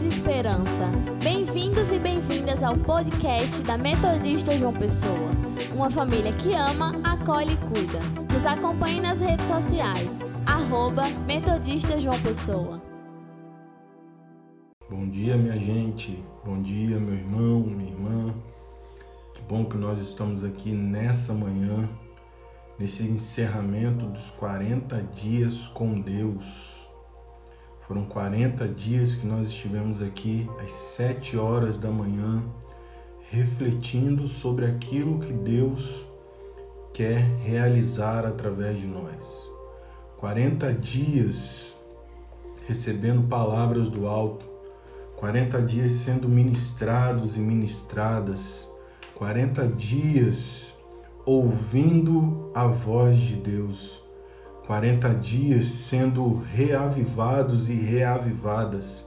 e esperança. Bem-vindos e bem-vindas ao podcast da Metodista João Pessoa. Uma família que ama, acolhe e cuida. Nos acompanhe nas redes sociais. Arroba Metodista João Pessoa. Bom dia, minha gente. Bom dia, meu irmão, minha irmã. Que bom que nós estamos aqui nessa manhã, nesse encerramento dos 40 dias com Deus. Foram 40 dias que nós estivemos aqui às 7 horas da manhã, refletindo sobre aquilo que Deus quer realizar através de nós. 40 dias recebendo palavras do alto, 40 dias sendo ministrados e ministradas, 40 dias ouvindo a voz de Deus 40 dias sendo reavivados e reavivadas,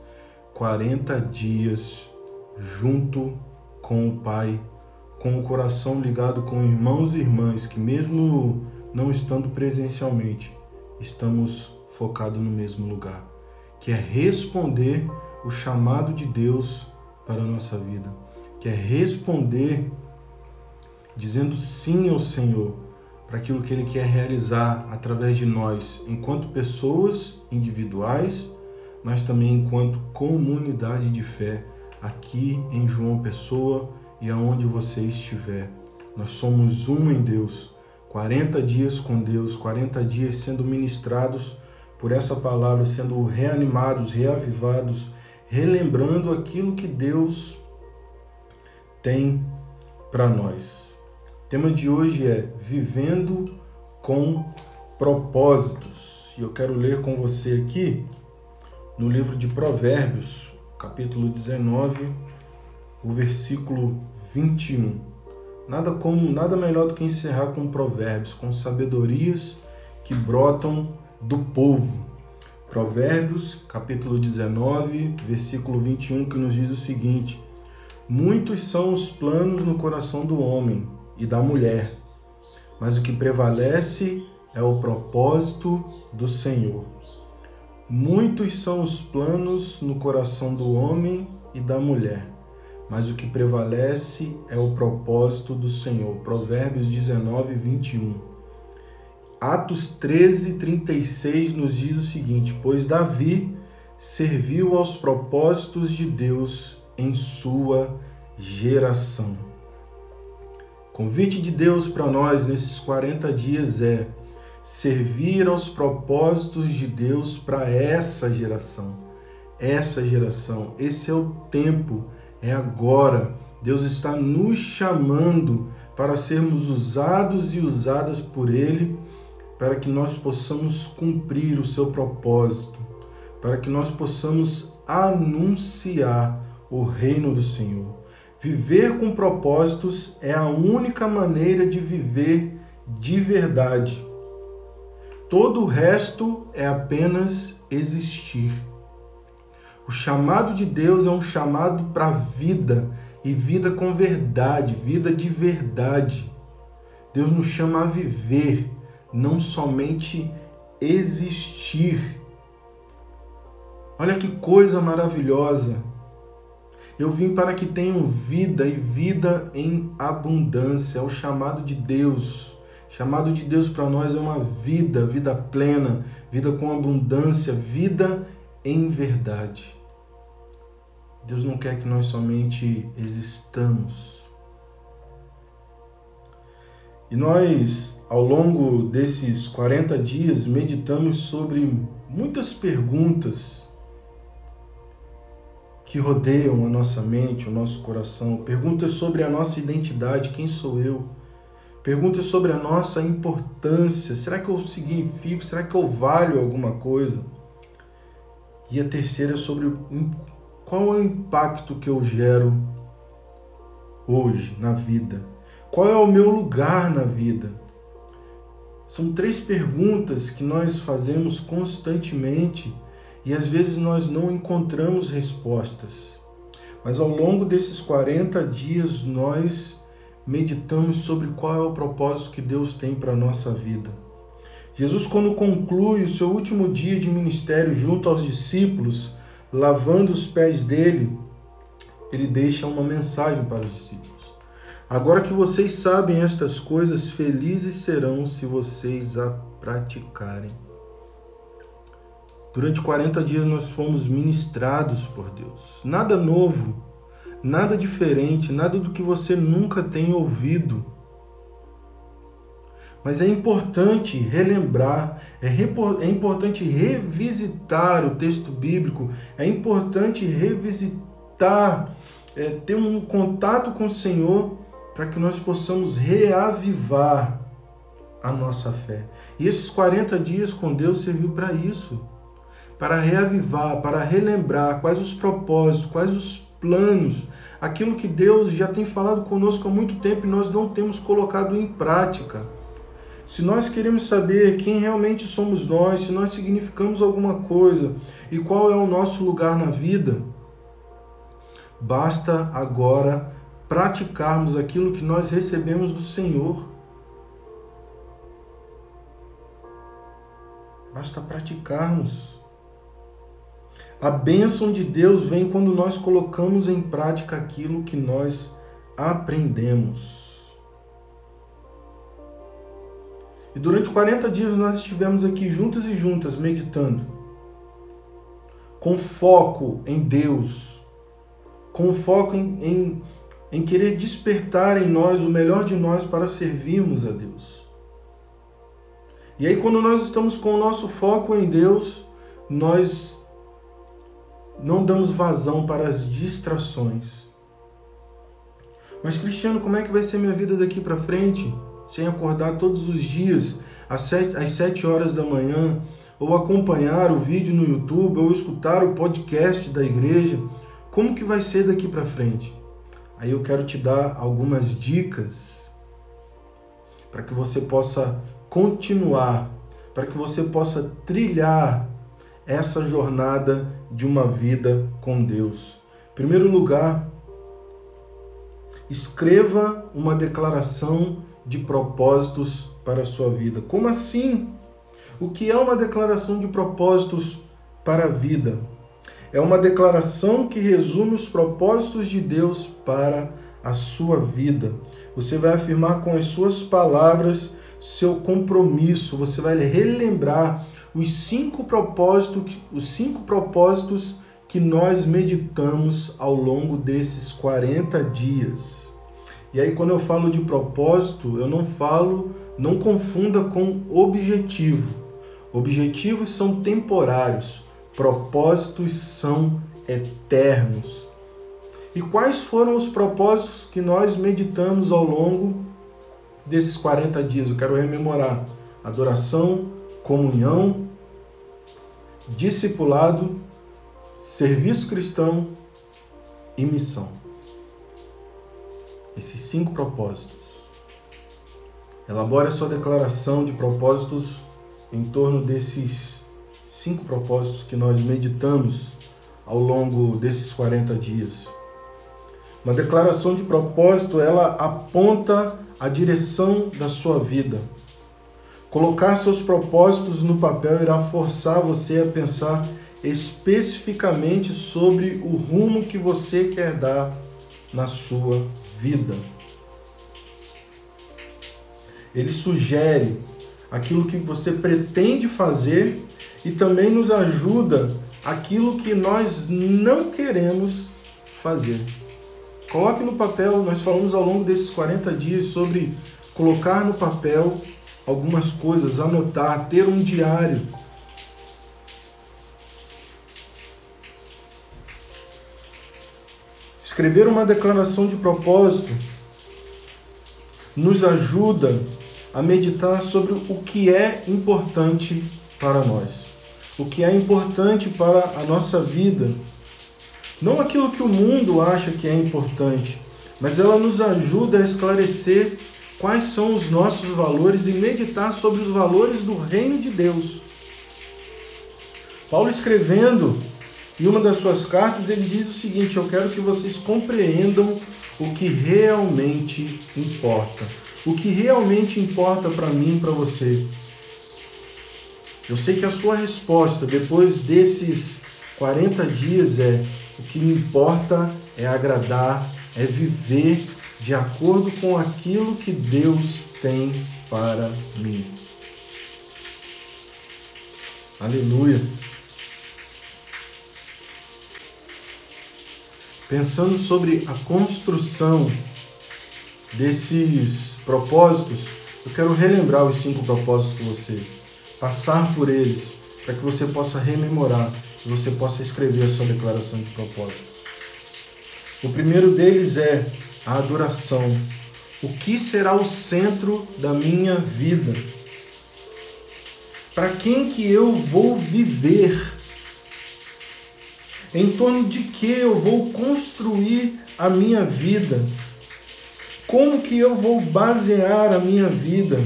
40 dias junto com o Pai, com o coração ligado com irmãos e irmãs que, mesmo não estando presencialmente, estamos focados no mesmo lugar, que é responder o chamado de Deus para a nossa vida, que é responder dizendo sim ao Senhor para aquilo que Ele quer realizar através de nós, enquanto pessoas individuais, mas também enquanto comunidade de fé aqui em João Pessoa e aonde você estiver. Nós somos um em Deus. 40 dias com Deus, 40 dias sendo ministrados por essa palavra, sendo reanimados, reavivados, relembrando aquilo que Deus tem para nós. Tema de hoje é Vivendo com Propósitos. E eu quero ler com você aqui no livro de Provérbios, capítulo 19, o versículo 21. Nada como, nada melhor do que encerrar com provérbios, com sabedorias que brotam do povo. Provérbios, capítulo 19, versículo 21, que nos diz o seguinte: Muitos são os planos no coração do homem, e da mulher, mas o que prevalece é o propósito do Senhor. Muitos são os planos no coração do homem e da mulher, mas o que prevalece é o propósito do Senhor. Provérbios 19, 21. Atos 13, 36 nos diz o seguinte: Pois Davi serviu aos propósitos de Deus em sua geração. Convite de Deus para nós nesses 40 dias é servir aos propósitos de Deus para essa geração. Essa geração, esse é o tempo, é agora. Deus está nos chamando para sermos usados e usadas por Ele, para que nós possamos cumprir o seu propósito, para que nós possamos anunciar o reino do Senhor. Viver com propósitos é a única maneira de viver de verdade. Todo o resto é apenas existir. O chamado de Deus é um chamado para vida e vida com verdade, vida de verdade. Deus nos chama a viver, não somente existir. Olha que coisa maravilhosa eu vim para que tenham vida e vida em abundância. É o chamado de Deus. O chamado de Deus para nós é uma vida, vida plena, vida com abundância, vida em verdade. Deus não quer que nós somente existamos. E nós, ao longo desses 40 dias, meditamos sobre muitas perguntas que rodeiam a nossa mente, o nosso coração, perguntas sobre a nossa identidade, quem sou eu? Perguntas sobre a nossa importância, será que eu significo, será que eu valho alguma coisa? E a terceira é sobre qual é o impacto que eu gero hoje na vida? Qual é o meu lugar na vida? São três perguntas que nós fazemos constantemente e às vezes nós não encontramos respostas. Mas ao longo desses 40 dias nós meditamos sobre qual é o propósito que Deus tem para a nossa vida. Jesus, quando conclui o seu último dia de ministério junto aos discípulos, lavando os pés dele, ele deixa uma mensagem para os discípulos. Agora que vocês sabem estas coisas, felizes serão se vocês a praticarem. Durante 40 dias nós fomos ministrados por Deus. Nada novo, nada diferente, nada do que você nunca tenha ouvido. Mas é importante relembrar, é, é importante revisitar o texto bíblico, é importante revisitar, é, ter um contato com o Senhor para que nós possamos reavivar a nossa fé. E esses 40 dias com Deus serviu para isso para reavivar, para relembrar quais os propósitos, quais os planos, aquilo que Deus já tem falado conosco há muito tempo e nós não temos colocado em prática. Se nós queremos saber quem realmente somos nós, se nós significamos alguma coisa e qual é o nosso lugar na vida, basta agora praticarmos aquilo que nós recebemos do Senhor. Basta praticarmos. A bênção de Deus vem quando nós colocamos em prática aquilo que nós aprendemos. E durante 40 dias nós estivemos aqui juntos e juntas meditando, com foco em Deus, com foco em, em, em querer despertar em nós o melhor de nós para servirmos a Deus. E aí, quando nós estamos com o nosso foco em Deus, nós não damos vazão para as distrações. Mas Cristiano, como é que vai ser minha vida daqui para frente? Sem acordar todos os dias às sete, às horas da manhã, ou acompanhar o vídeo no YouTube, ou escutar o podcast da igreja. Como que vai ser daqui para frente? Aí eu quero te dar algumas dicas para que você possa continuar, para que você possa trilhar essa jornada de uma vida com Deus. Em primeiro lugar, escreva uma declaração de propósitos para a sua vida. Como assim? O que é uma declaração de propósitos para a vida? É uma declaração que resume os propósitos de Deus para a sua vida. Você vai afirmar com as suas palavras seu compromisso, você vai relembrar os cinco propósitos, os cinco propósitos que nós meditamos ao longo desses 40 dias. E aí quando eu falo de propósito, eu não falo, não confunda com objetivo. Objetivos são temporários, propósitos são eternos. E quais foram os propósitos que nós meditamos ao longo desses 40 dias? Eu quero rememorar: adoração, comunhão, discipulado, serviço cristão e missão. Esses cinco propósitos. Elabore a sua declaração de propósitos em torno desses cinco propósitos que nós meditamos ao longo desses 40 dias. Uma declaração de propósito, ela aponta a direção da sua vida. Colocar seus propósitos no papel irá forçar você a pensar especificamente sobre o rumo que você quer dar na sua vida. Ele sugere aquilo que você pretende fazer e também nos ajuda aquilo que nós não queremos fazer. Coloque no papel, nós falamos ao longo desses 40 dias sobre colocar no papel algumas coisas, anotar, ter um diário. Escrever uma declaração de propósito nos ajuda a meditar sobre o que é importante para nós, o que é importante para a nossa vida. Não aquilo que o mundo acha que é importante, mas ela nos ajuda a esclarecer quais são os nossos valores e meditar sobre os valores do reino de Deus. Paulo escrevendo em uma das suas cartas, ele diz o seguinte: Eu quero que vocês compreendam o que realmente importa. O que realmente importa para mim e para você. Eu sei que a sua resposta, depois desses 40 dias é o que me importa é agradar, é viver de acordo com aquilo que Deus tem para mim. Aleluia. Pensando sobre a construção desses propósitos, eu quero relembrar os cinco propósitos com você, passar por eles, para que você possa rememorar, e você possa escrever a sua declaração de propósito. O primeiro deles é a adoração. O que será o centro da minha vida? Para quem que eu vou viver? Em torno de que eu vou construir a minha vida? Como que eu vou basear a minha vida?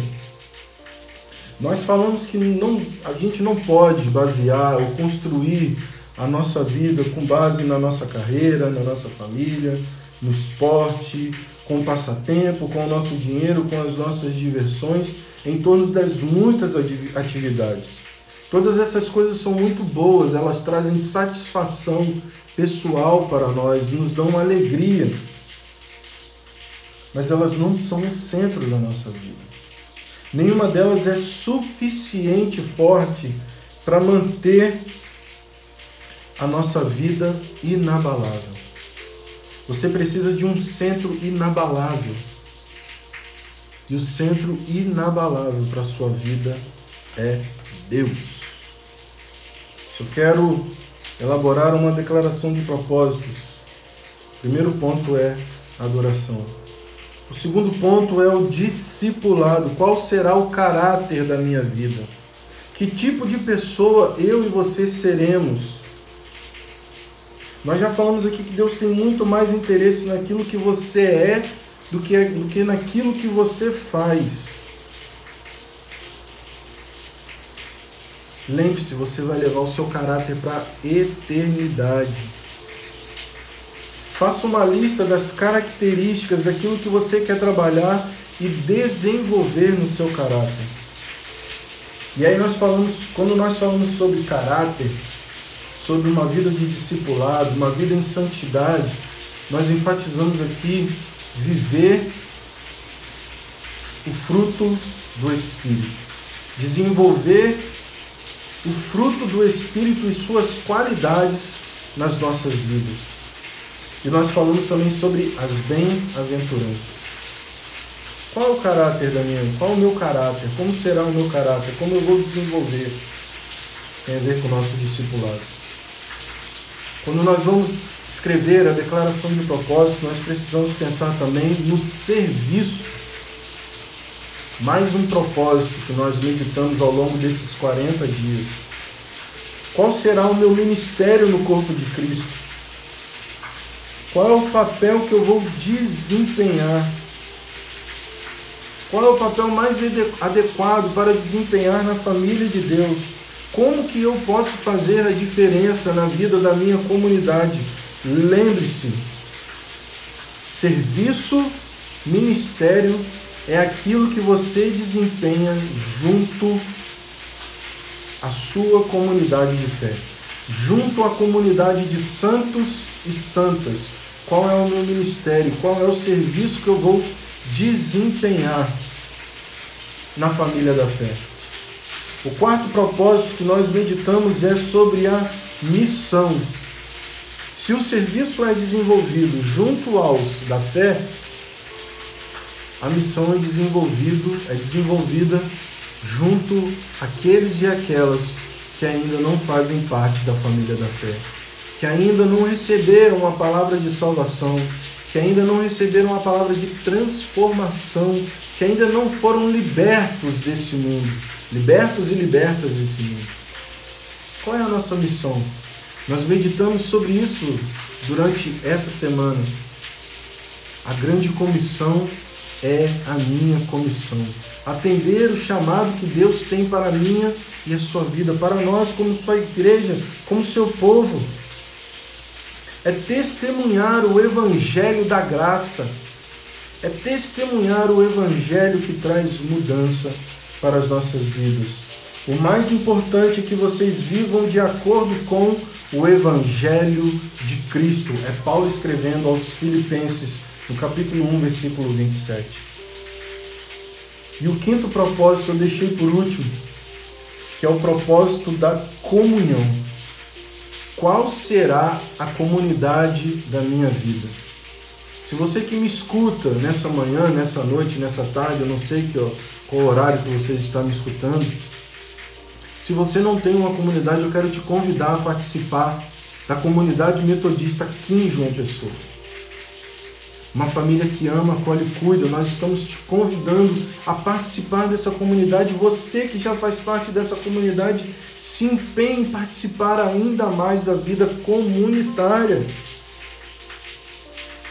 Nós falamos que não, a gente não pode basear ou construir a nossa vida com base na nossa carreira, na nossa família, no esporte, com o passatempo, com o nosso dinheiro, com as nossas diversões, em torno das muitas atividades. Todas essas coisas são muito boas, elas trazem satisfação pessoal para nós, nos dão alegria mas elas não são o centro da nossa vida. Nenhuma delas é suficiente forte para manter a nossa vida inabalável. Você precisa de um centro inabalável. E o centro inabalável para a sua vida é Deus. Eu quero elaborar uma declaração de propósitos. O primeiro ponto é adoração. O segundo ponto é o discipulado. Qual será o caráter da minha vida? Que tipo de pessoa eu e você seremos? Nós já falamos aqui que Deus tem muito mais interesse naquilo que você é do que, do que naquilo que você faz. Lembre-se, você vai levar o seu caráter para a eternidade. Faça uma lista das características daquilo que você quer trabalhar e desenvolver no seu caráter. E aí nós falamos, quando nós falamos sobre caráter, sobre uma vida de discipulado, uma vida em santidade, nós enfatizamos aqui viver o fruto do Espírito. Desenvolver o fruto do Espírito e suas qualidades nas nossas vidas. E nós falamos também sobre as bem-aventuranças. Qual o caráter da minha? Qual o meu caráter? Como será o meu caráter? Como eu vou desenvolver? Tem a ver com o nosso discipulado. Quando nós vamos escrever a declaração de propósito, nós precisamos pensar também no serviço. Mais um propósito que nós meditamos ao longo desses 40 dias. Qual será o meu ministério no corpo de Cristo? Qual é o papel que eu vou desempenhar? Qual é o papel mais adequado para desempenhar na família de Deus? Como que eu posso fazer a diferença na vida da minha comunidade? Lembre-se, serviço, ministério é aquilo que você desempenha junto à sua comunidade de fé, junto à comunidade de santos e santas qual é o meu ministério, qual é o serviço que eu vou desempenhar na família da fé. O quarto propósito que nós meditamos é sobre a missão. Se o serviço é desenvolvido junto aos da fé, a missão é desenvolvido, é desenvolvida junto àqueles e aquelas que ainda não fazem parte da família da fé que ainda não receberam uma palavra de salvação, que ainda não receberam uma palavra de transformação, que ainda não foram libertos desse mundo, libertos e libertas desse mundo. Qual é a nossa missão? Nós meditamos sobre isso durante essa semana. A grande comissão é a minha comissão. Atender o chamado que Deus tem para a minha e a sua vida, para nós, como sua igreja, como seu povo é testemunhar o Evangelho da graça, é testemunhar o Evangelho que traz mudança para as nossas vidas. O mais importante é que vocês vivam de acordo com o Evangelho de Cristo. É Paulo escrevendo aos Filipenses, no capítulo 1, versículo 27. E o quinto propósito eu deixei por último, que é o propósito da comunhão. Qual será a comunidade da minha vida? Se você que me escuta nessa manhã, nessa noite, nessa tarde, eu não sei que, ó, qual horário que você está me escutando, se você não tem uma comunidade, eu quero te convidar a participar da comunidade metodista aqui em João Pessoa. Uma família que ama, acolhe e cuida. Nós estamos te convidando a participar dessa comunidade. Você que já faz parte dessa comunidade, se empenhe em participar ainda mais da vida comunitária.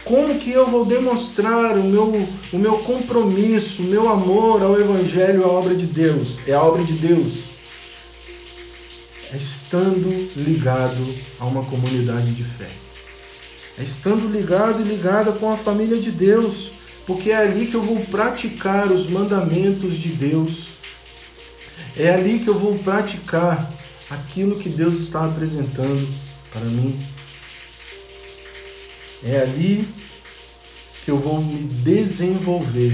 Como que eu vou demonstrar o meu, o meu compromisso, o meu amor ao Evangelho, à obra de Deus? É a obra de Deus é estando ligado a uma comunidade de fé. É estando ligado e ligada com a família de Deus, porque é ali que eu vou praticar os mandamentos de Deus. É ali que eu vou praticar aquilo que Deus está apresentando para mim. É ali que eu vou me desenvolver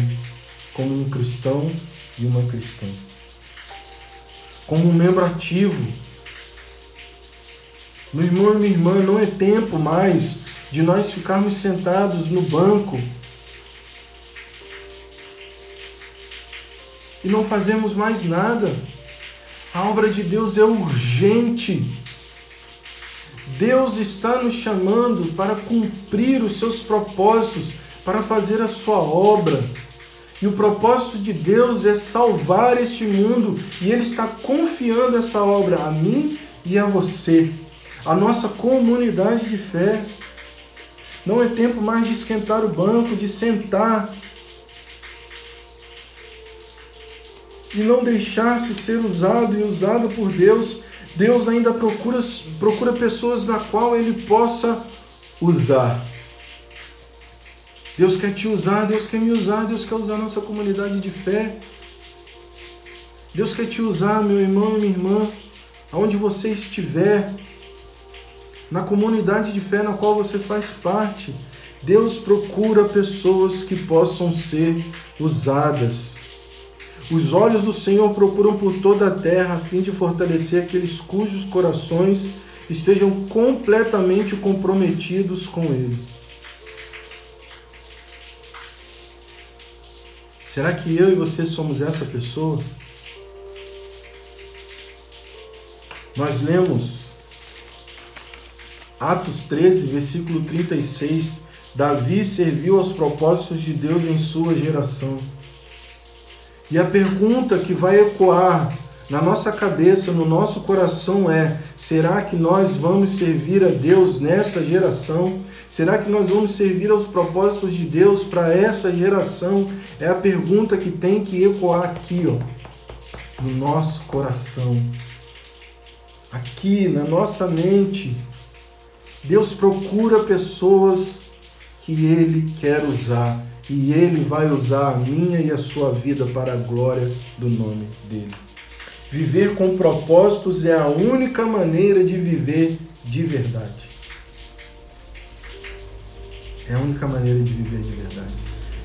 como um cristão e uma cristã. Como um membro ativo meu irmão e minha irmã, não é tempo mais de nós ficarmos sentados no banco e não fazemos mais nada. A obra de Deus é urgente. Deus está nos chamando para cumprir os seus propósitos, para fazer a sua obra. E o propósito de Deus é salvar este mundo, e Ele está confiando essa obra a mim e a você a nossa comunidade de fé. Não é tempo mais de esquentar o banco, de sentar e não deixar-se ser usado e usado por Deus. Deus ainda procura, procura pessoas na qual Ele possa usar. Deus quer te usar, Deus quer me usar, Deus quer usar nossa comunidade de fé. Deus quer te usar, meu irmão e minha irmã, aonde você estiver na comunidade de fé na qual você faz parte. Deus procura pessoas que possam ser usadas. Os olhos do Senhor procuram por toda a terra a fim de fortalecer aqueles cujos corações estejam completamente comprometidos com Ele. Será que eu e você somos essa pessoa? Nós lemos Atos 13, versículo 36. Davi serviu aos propósitos de Deus em sua geração. E a pergunta que vai ecoar na nossa cabeça, no nosso coração é: será que nós vamos servir a Deus nessa geração? Será que nós vamos servir aos propósitos de Deus para essa geração? É a pergunta que tem que ecoar aqui, ó, no nosso coração. Aqui na nossa mente. Deus procura pessoas que Ele quer usar e Ele vai usar a minha e a sua vida para a glória do nome dEle. Viver com propósitos é a única maneira de viver de verdade. É a única maneira de viver de verdade.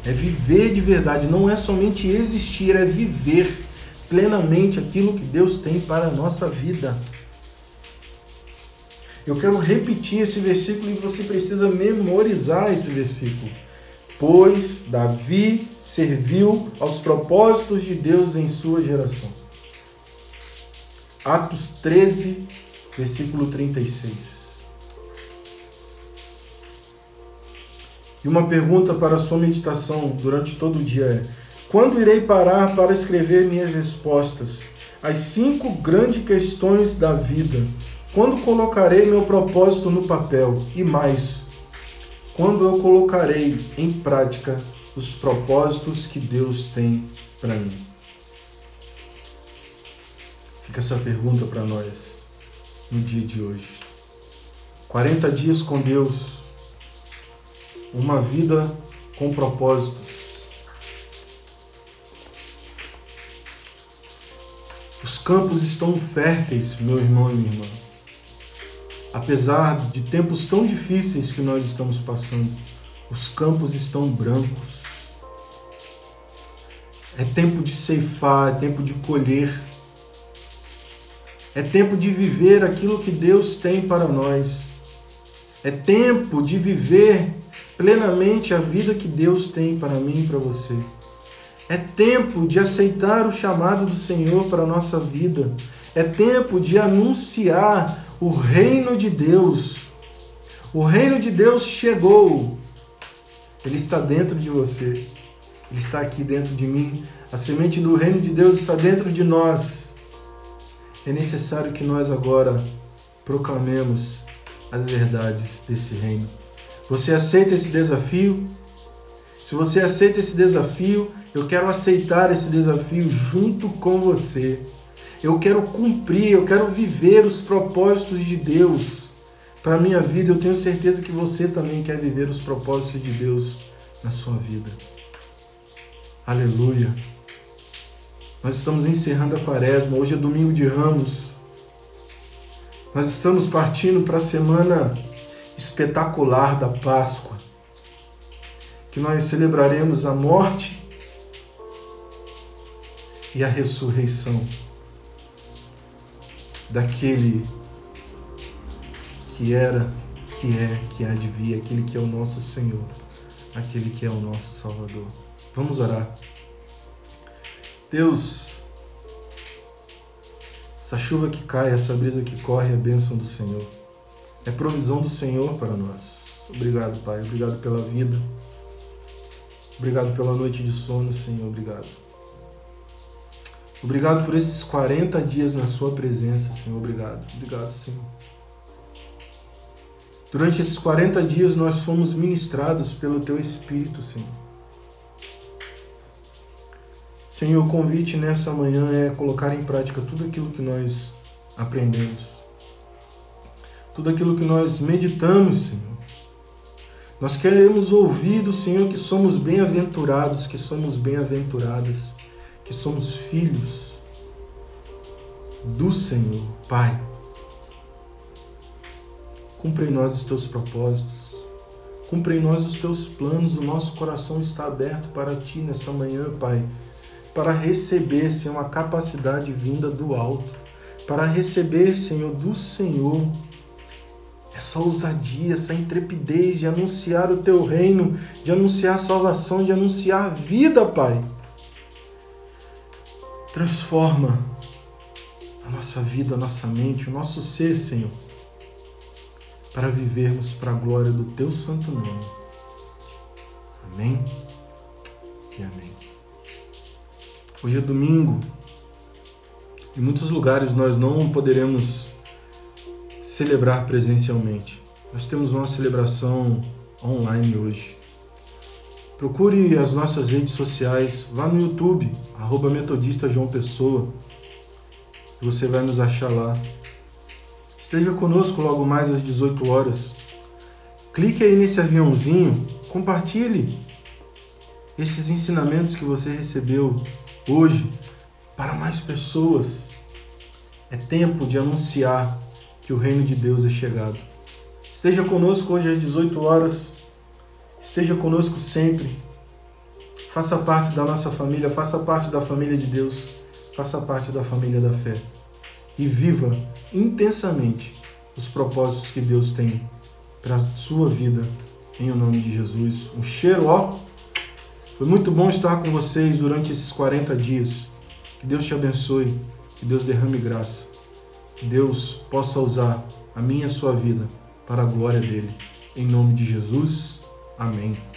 É viver de verdade, não é somente existir, é viver plenamente aquilo que Deus tem para a nossa vida. Eu quero repetir esse versículo e você precisa memorizar esse versículo. Pois Davi serviu aos propósitos de Deus em sua geração. Atos 13, versículo 36. E uma pergunta para a sua meditação durante todo o dia é: quando irei parar para escrever minhas respostas? As cinco grandes questões da vida quando colocarei meu propósito no papel? E mais, quando eu colocarei em prática os propósitos que Deus tem para mim? Fica essa pergunta para nós no dia de hoje. 40 dias com Deus, uma vida com propósitos. Os campos estão férteis, meu irmão e minha irmã. Apesar de tempos tão difíceis que nós estamos passando, os campos estão brancos. É tempo de ceifar, é tempo de colher. É tempo de viver aquilo que Deus tem para nós. É tempo de viver plenamente a vida que Deus tem para mim e para você. É tempo de aceitar o chamado do Senhor para a nossa vida. É tempo de anunciar o reino de Deus. O reino de Deus chegou. Ele está dentro de você. Ele está aqui dentro de mim. A semente do reino de Deus está dentro de nós. É necessário que nós agora proclamemos as verdades desse reino. Você aceita esse desafio? Se você aceita esse desafio, eu quero aceitar esse desafio junto com você. Eu quero cumprir, eu quero viver os propósitos de Deus para a minha vida. Eu tenho certeza que você também quer viver os propósitos de Deus na sua vida. Aleluia. Nós estamos encerrando a quaresma, hoje é domingo de ramos. Nós estamos partindo para a semana espetacular da Páscoa, que nós celebraremos a morte e a ressurreição daquele que era, que é, que há de vir, aquele que é o nosso Senhor, aquele que é o nosso Salvador. Vamos orar. Deus, essa chuva que cai, essa brisa que corre é bênção do Senhor. É provisão do Senhor para nós. Obrigado, Pai. Obrigado pela vida. Obrigado pela noite de sono, Senhor. Obrigado. Obrigado por esses 40 dias na Sua presença, Senhor. Obrigado. Obrigado, Senhor. Durante esses 40 dias nós fomos ministrados pelo Teu Espírito, Senhor. Senhor, o convite nessa manhã é colocar em prática tudo aquilo que nós aprendemos. Tudo aquilo que nós meditamos, Senhor. Nós queremos ouvir do Senhor que somos bem-aventurados, que somos bem-aventuradas que somos filhos do Senhor, Pai. Cumpre em nós os teus propósitos, cumpre em nós os teus planos, o nosso coração está aberto para ti nessa manhã, Pai, para receber, Senhor, uma capacidade vinda do alto, para receber, Senhor, do Senhor essa ousadia, essa intrepidez de anunciar o teu reino, de anunciar salvação, de anunciar vida, Pai. Transforma a nossa vida, a nossa mente, o nosso ser, Senhor, para vivermos para a glória do Teu santo nome. Amém e amém. Hoje é domingo. Em muitos lugares nós não poderemos celebrar presencialmente. Nós temos uma celebração online hoje. Procure as nossas redes sociais, vá no YouTube, arroba Metodista João Pessoa, você vai nos achar lá. Esteja conosco logo mais às 18 horas. Clique aí nesse aviãozinho, compartilhe esses ensinamentos que você recebeu hoje para mais pessoas. É tempo de anunciar que o reino de Deus é chegado. Esteja conosco hoje às 18 horas. Esteja conosco sempre. Faça parte da nossa família, faça parte da família de Deus, faça parte da família da fé. E viva intensamente os propósitos que Deus tem para a sua vida, em o nome de Jesus. Um cheiro, ó. Foi muito bom estar com vocês durante esses 40 dias. Que Deus te abençoe, que Deus derrame graça, que Deus possa usar a minha e a sua vida para a glória dele. Em nome de Jesus. Amém.